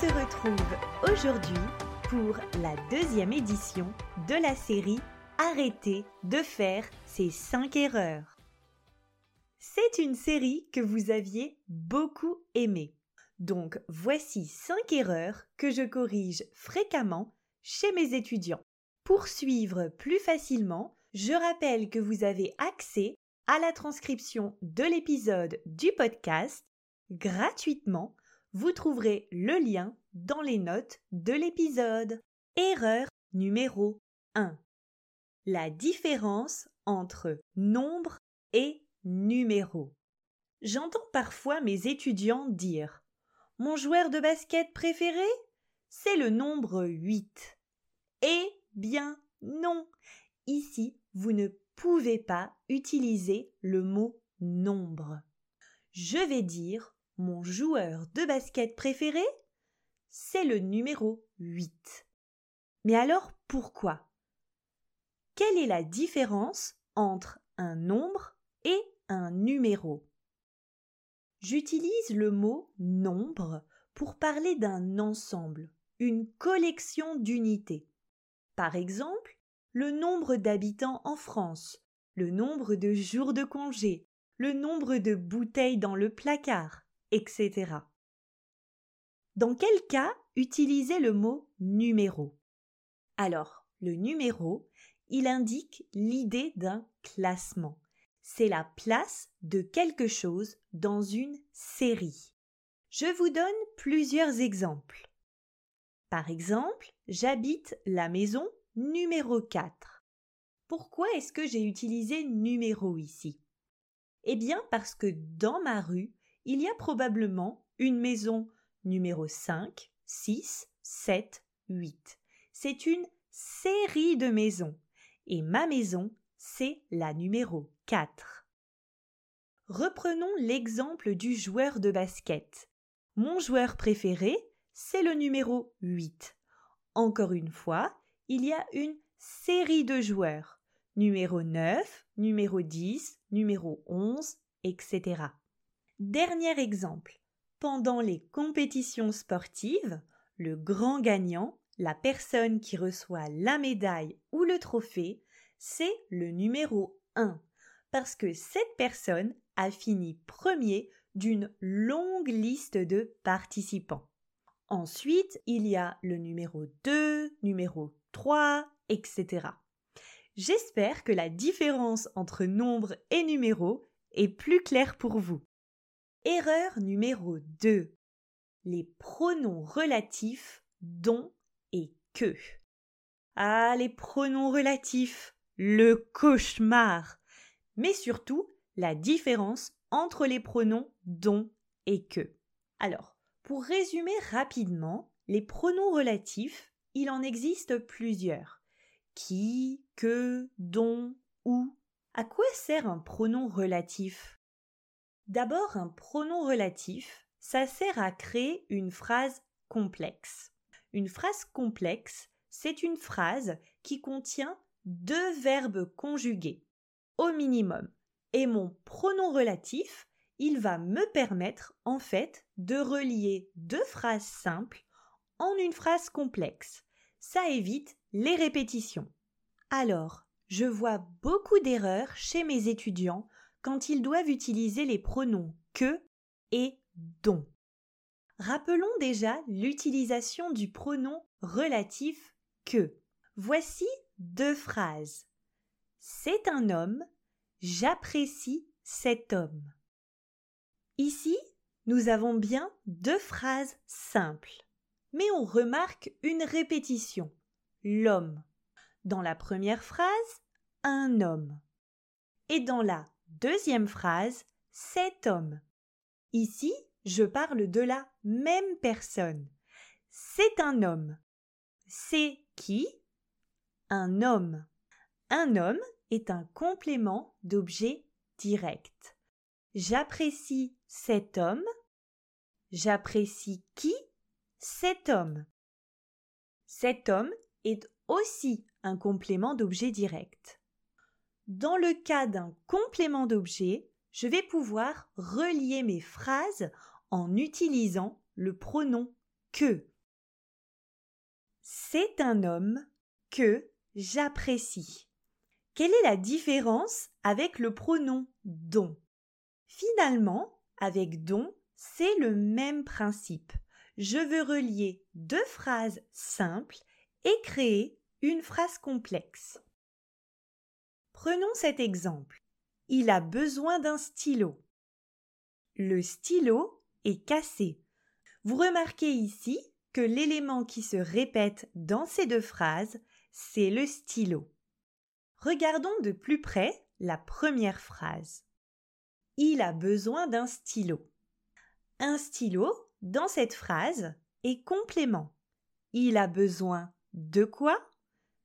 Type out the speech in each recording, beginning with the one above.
se retrouve aujourd'hui pour la deuxième édition de la série Arrêtez de faire ces 5 erreurs. C'est une série que vous aviez beaucoup aimée. Donc voici 5 erreurs que je corrige fréquemment chez mes étudiants. Pour suivre plus facilement, je rappelle que vous avez accès à la transcription de l'épisode du podcast gratuitement. Vous trouverez le lien dans les notes de l'épisode. Erreur numéro 1. La différence entre nombre et numéro. J'entends parfois mes étudiants dire Mon joueur de basket préféré C'est le nombre 8. Eh bien non. Ici, vous ne pouvez pas utiliser le mot nombre. Je vais dire mon joueur de basket préféré c'est le numéro 8. Mais alors pourquoi? Quelle est la différence entre un nombre et un numéro? J'utilise le mot nombre pour parler d'un ensemble, une collection d'unités. Par exemple, le nombre d'habitants en France, le nombre de jours de congé, le nombre de bouteilles dans le placard, etc. Dans quel cas utiliser le mot numéro? Alors, le numéro, il indique l'idée d'un classement. C'est la place de quelque chose dans une série. Je vous donne plusieurs exemples. Par exemple, j'habite la maison numéro 4. Pourquoi est-ce que j'ai utilisé numéro ici? Eh bien parce que dans ma rue, il y a probablement une maison numéro 5, 6, 7, 8. C'est une série de maisons et ma maison, c'est la numéro 4. Reprenons l'exemple du joueur de basket. Mon joueur préféré, c'est le numéro 8. Encore une fois, il y a une série de joueurs. Numéro 9, numéro 10, numéro 11, etc. Dernier exemple. Pendant les compétitions sportives, le grand gagnant, la personne qui reçoit la médaille ou le trophée, c'est le numéro 1, parce que cette personne a fini premier d'une longue liste de participants. Ensuite, il y a le numéro 2, numéro 3, etc. J'espère que la différence entre nombre et numéro est plus claire pour vous. Erreur numéro 2. Les pronoms relatifs dont et que. Ah, les pronoms relatifs, le cauchemar. Mais surtout, la différence entre les pronoms dont et que. Alors, pour résumer rapidement, les pronoms relatifs, il en existe plusieurs. Qui, que, dont, où. À quoi sert un pronom relatif? D'abord, un pronom relatif, ça sert à créer une phrase complexe. Une phrase complexe, c'est une phrase qui contient deux verbes conjugués, au minimum. Et mon pronom relatif, il va me permettre, en fait, de relier deux phrases simples en une phrase complexe. Ça évite les répétitions. Alors, je vois beaucoup d'erreurs chez mes étudiants quand ils doivent utiliser les pronoms que et dont. Rappelons déjà l'utilisation du pronom relatif que. Voici deux phrases. C'est un homme, j'apprécie cet homme. Ici, nous avons bien deux phrases simples, mais on remarque une répétition. L'homme. Dans la première phrase, un homme. Et dans la deuxième phrase, cet homme. Ici, je parle de la même personne. C'est un homme. C'est qui? Un homme. Un homme est un complément d'objet direct. J'apprécie cet homme. J'apprécie qui? Cet homme. Cet homme est aussi un complément d'objet direct. Dans le cas d'un complément d'objet, je vais pouvoir relier mes phrases en utilisant le pronom que. C'est un homme que j'apprécie. Quelle est la différence avec le pronom dont Finalement, avec dont, c'est le même principe. Je veux relier deux phrases simples et créer une phrase complexe. Prenons cet exemple. Il a besoin d'un stylo. Le stylo est cassé. Vous remarquez ici que l'élément qui se répète dans ces deux phrases, c'est le stylo. Regardons de plus près la première phrase. Il a besoin d'un stylo. Un stylo, dans cette phrase, est complément. Il a besoin de quoi?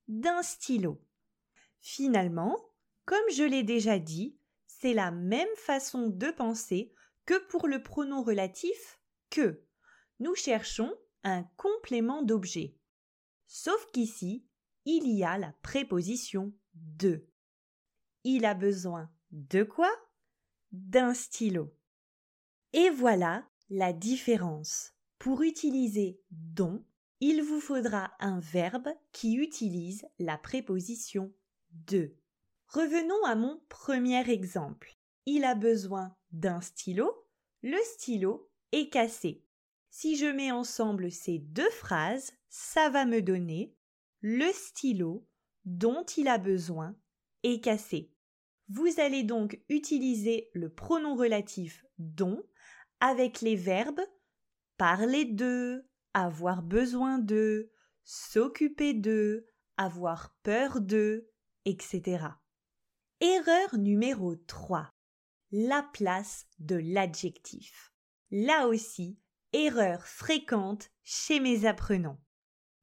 D'un stylo. Finalement, comme je l'ai déjà dit, c'est la même façon de penser que pour le pronom relatif que. Nous cherchons un complément d'objet. Sauf qu'ici, il y a la préposition de. Il a besoin de quoi? D'un stylo. Et voilà la différence. Pour utiliser dont, il vous faudra un verbe qui utilise la préposition de. Revenons à mon premier exemple. Il a besoin d'un stylo, le stylo est cassé. Si je mets ensemble ces deux phrases, ça va me donner le stylo dont il a besoin est cassé. Vous allez donc utiliser le pronom relatif dont avec les verbes parler de, avoir besoin de, s'occuper de, avoir peur de, etc. Erreur numéro 3. La place de l'adjectif. Là aussi, erreur fréquente chez mes apprenants.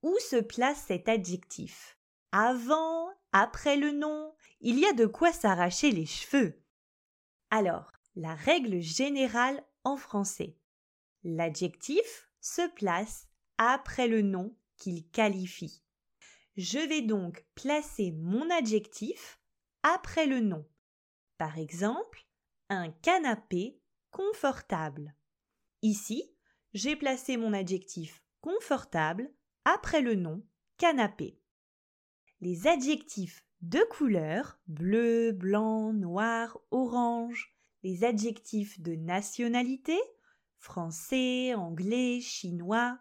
Où se place cet adjectif? Avant Après le nom Il y a de quoi s'arracher les cheveux. Alors, la règle générale en français. L'adjectif se place après le nom qu'il qualifie. Je vais donc placer mon adjectif après le nom. Par exemple, un canapé confortable. Ici, j'ai placé mon adjectif confortable après le nom canapé. Les adjectifs de couleur bleu, blanc, noir, orange, les adjectifs de nationalité français, anglais, chinois,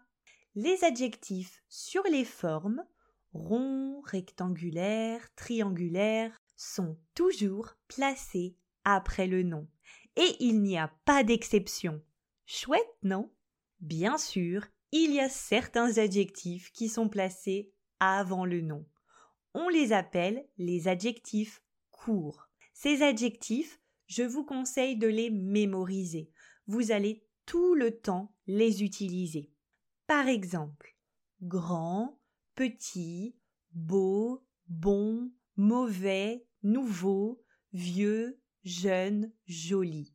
les adjectifs sur les formes rond, rectangulaire, triangulaire, sont toujours placés après le nom. Et il n'y a pas d'exception. Chouette, non? Bien sûr, il y a certains adjectifs qui sont placés avant le nom. On les appelle les adjectifs courts. Ces adjectifs, je vous conseille de les mémoriser. Vous allez tout le temps les utiliser. Par exemple, grand, petit, beau, bon, mauvais, nouveau, vieux, jeune, joli.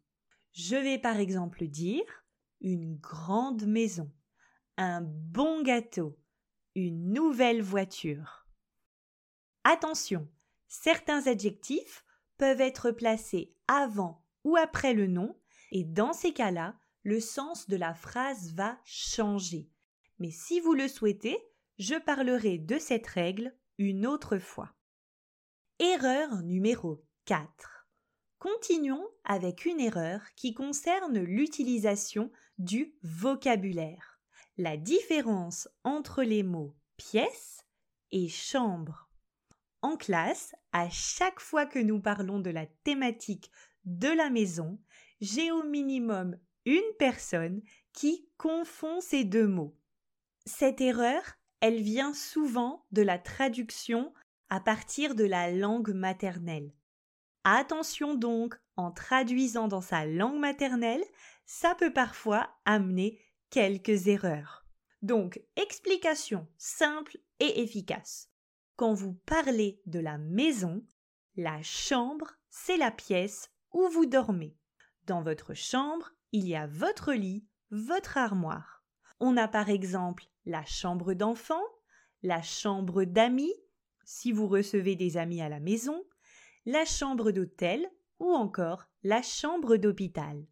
Je vais par exemple dire une grande maison, un bon gâteau, une nouvelle voiture. Attention, certains adjectifs peuvent être placés avant ou après le nom, et dans ces cas-là, le sens de la phrase va changer. Mais si vous le souhaitez, je parlerai de cette règle une autre fois. Erreur numéro 4. Continuons avec une erreur qui concerne l'utilisation du vocabulaire. La différence entre les mots pièce et chambre. En classe, à chaque fois que nous parlons de la thématique de la maison, j'ai au minimum une personne qui confond ces deux mots. Cette erreur, elle vient souvent de la traduction à partir de la langue maternelle. Attention donc, en traduisant dans sa langue maternelle, ça peut parfois amener quelques erreurs. Donc, explication simple et efficace. Quand vous parlez de la maison, la chambre, c'est la pièce où vous dormez. Dans votre chambre, il y a votre lit, votre armoire. On a par exemple la chambre d'enfant, la chambre d'amis, si vous recevez des amis à la maison, la chambre d'hôtel ou encore la chambre d'hôpital.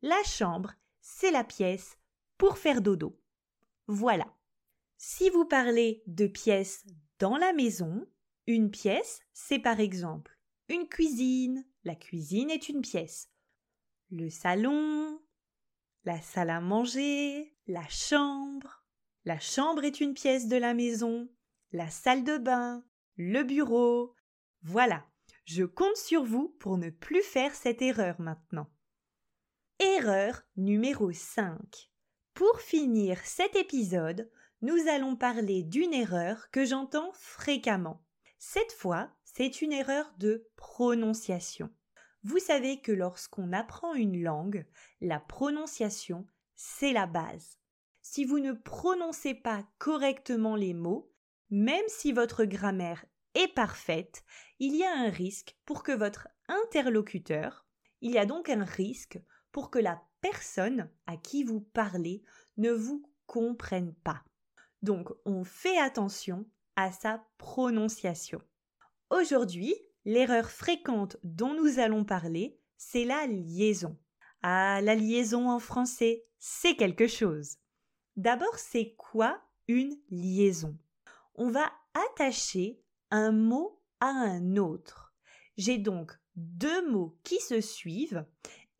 La chambre, c'est la pièce pour faire dodo. Voilà. Si vous parlez de pièces dans la maison, une pièce, c'est par exemple une cuisine. La cuisine est une pièce. Le salon, la salle à manger, la chambre. La chambre est une pièce de la maison. La salle de bain, le bureau. Voilà. Je compte sur vous pour ne plus faire cette erreur maintenant. Erreur numéro 5. Pour finir cet épisode, nous allons parler d'une erreur que j'entends fréquemment. Cette fois, c'est une erreur de prononciation. Vous savez que lorsqu'on apprend une langue, la prononciation, c'est la base. Si vous ne prononcez pas correctement les mots, même si votre grammaire est parfaite, il y a un risque pour que votre interlocuteur, il y a donc un risque pour que la personne à qui vous parlez ne vous comprenne pas. Donc on fait attention à sa prononciation. Aujourd'hui, l'erreur fréquente dont nous allons parler, c'est la liaison. Ah, la liaison en français, c'est quelque chose. D'abord, c'est quoi une liaison? On va attacher un mot à un autre. J'ai donc deux mots qui se suivent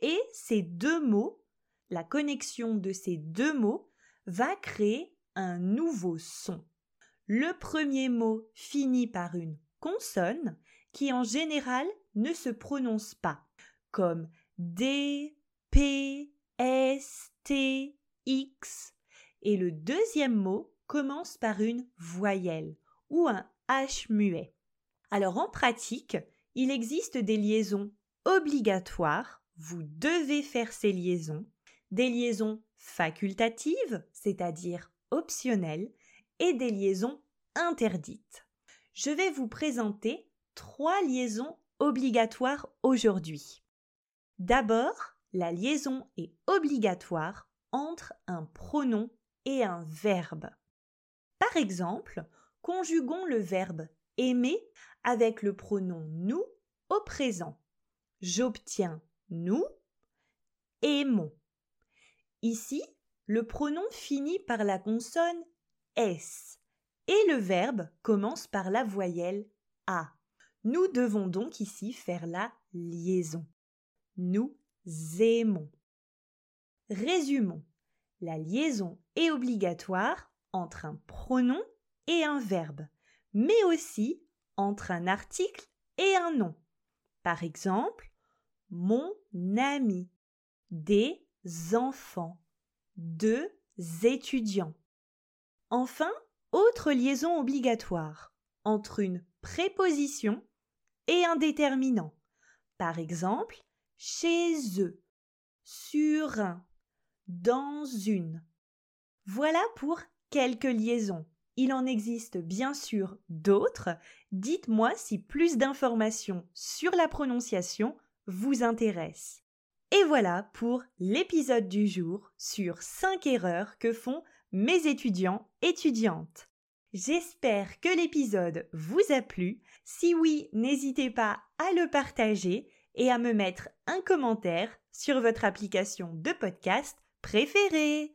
et ces deux mots, la connexion de ces deux mots va créer un nouveau son. Le premier mot finit par une consonne qui en général ne se prononce pas, comme D, P, S, T, X. Et le deuxième mot commence par une voyelle ou un H muet. Alors en pratique, il existe des liaisons obligatoires, vous devez faire ces liaisons, des liaisons facultatives, c'est-à-dire optionnelles, et des liaisons interdites. Je vais vous présenter trois liaisons obligatoires aujourd'hui. D'abord, la liaison est obligatoire entre un pronom et un verbe. Par exemple, conjuguons le verbe aimer avec le pronom nous au présent. J'obtiens nous, aimons. Ici, le pronom finit par la consonne S et le verbe commence par la voyelle A. Nous devons donc ici faire la liaison. Nous aimons. Résumons. La liaison est obligatoire entre un pronom et un verbe, mais aussi entre un article et un nom. Par exemple, mon ami, des enfants, deux étudiants. Enfin, autre liaison obligatoire entre une préposition et un déterminant. Par exemple, chez eux, sur un, dans une. Voilà pour quelques liaisons. Il en existe bien sûr d'autres. Dites-moi si plus d'informations sur la prononciation vous intéressent. Et voilà pour l'épisode du jour sur 5 erreurs que font mes étudiants étudiantes. J'espère que l'épisode vous a plu. Si oui, n'hésitez pas à le partager et à me mettre un commentaire sur votre application de podcast préférée.